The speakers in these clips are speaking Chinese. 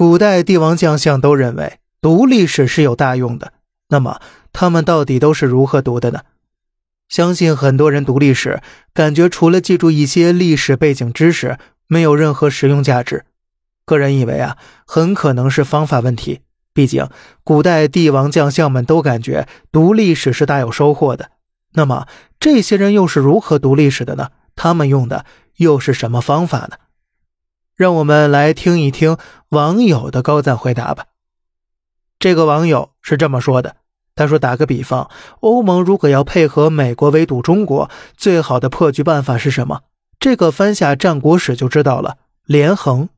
古代帝王将相都认为读历史是有大用的，那么他们到底都是如何读的呢？相信很多人读历史，感觉除了记住一些历史背景知识，没有任何实用价值。个人以为啊，很可能是方法问题。毕竟古代帝王将相们都感觉读历史是大有收获的。那么这些人又是如何读历史的呢？他们用的又是什么方法呢？让我们来听一听网友的高赞回答吧。这个网友是这么说的：“他说，打个比方，欧盟如果要配合美国围堵中国，最好的破局办法是什么？这个翻下战国史就知道了，连横。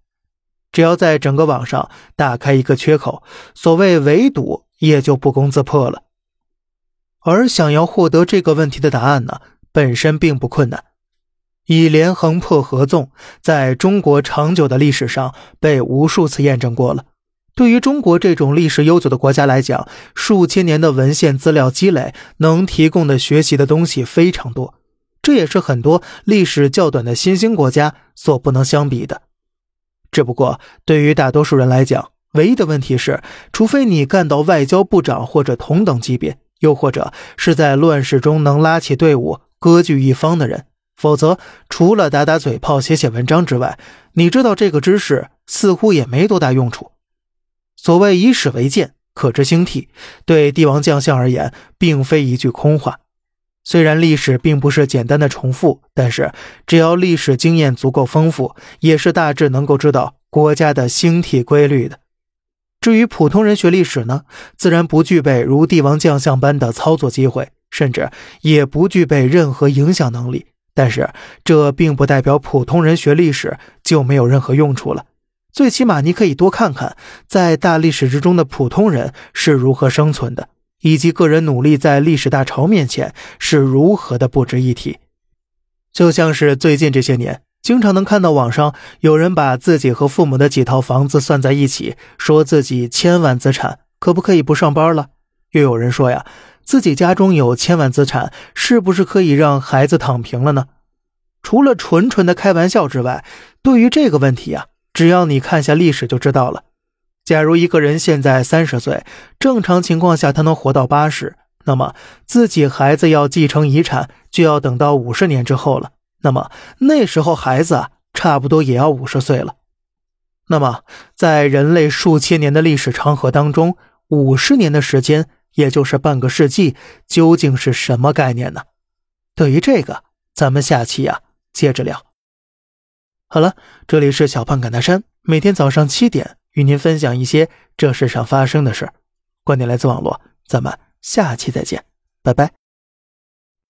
只要在整个网上打开一个缺口，所谓围堵也就不攻自破了。而想要获得这个问题的答案呢，本身并不困难。”以连横破合纵，在中国长久的历史上被无数次验证过了。对于中国这种历史悠久的国家来讲，数千年的文献资料积累能提供的学习的东西非常多，这也是很多历史较短的新兴国家所不能相比的。只不过，对于大多数人来讲，唯一的问题是，除非你干到外交部长或者同等级别，又或者是在乱世中能拉起队伍、割据一方的人。否则，除了打打嘴炮、写写文章之外，你知道这个知识似乎也没多大用处。所谓以史为鉴，可知兴替，对帝王将相而言，并非一句空话。虽然历史并不是简单的重复，但是只要历史经验足够丰富，也是大致能够知道国家的兴替规律的。至于普通人学历史呢，自然不具备如帝王将相般的操作机会，甚至也不具备任何影响能力。但是这并不代表普通人学历史就没有任何用处了。最起码你可以多看看，在大历史之中的普通人是如何生存的，以及个人努力在历史大潮面前是如何的不值一提。就像是最近这些年，经常能看到网上有人把自己和父母的几套房子算在一起，说自己千万资产，可不可以不上班了？又有人说呀。自己家中有千万资产，是不是可以让孩子躺平了呢？除了纯纯的开玩笑之外，对于这个问题啊，只要你看下历史就知道了。假如一个人现在三十岁，正常情况下他能活到八十，那么自己孩子要继承遗产就要等到五十年之后了。那么那时候孩子啊，差不多也要五十岁了。那么在人类数千年的历史长河当中，五十年的时间。也就是半个世纪，究竟是什么概念呢？对于这个，咱们下期呀接着聊。好了，这里是小胖侃大山，每天早上七点与您分享一些这世上发生的事观点来自网络，咱们下期再见，拜拜。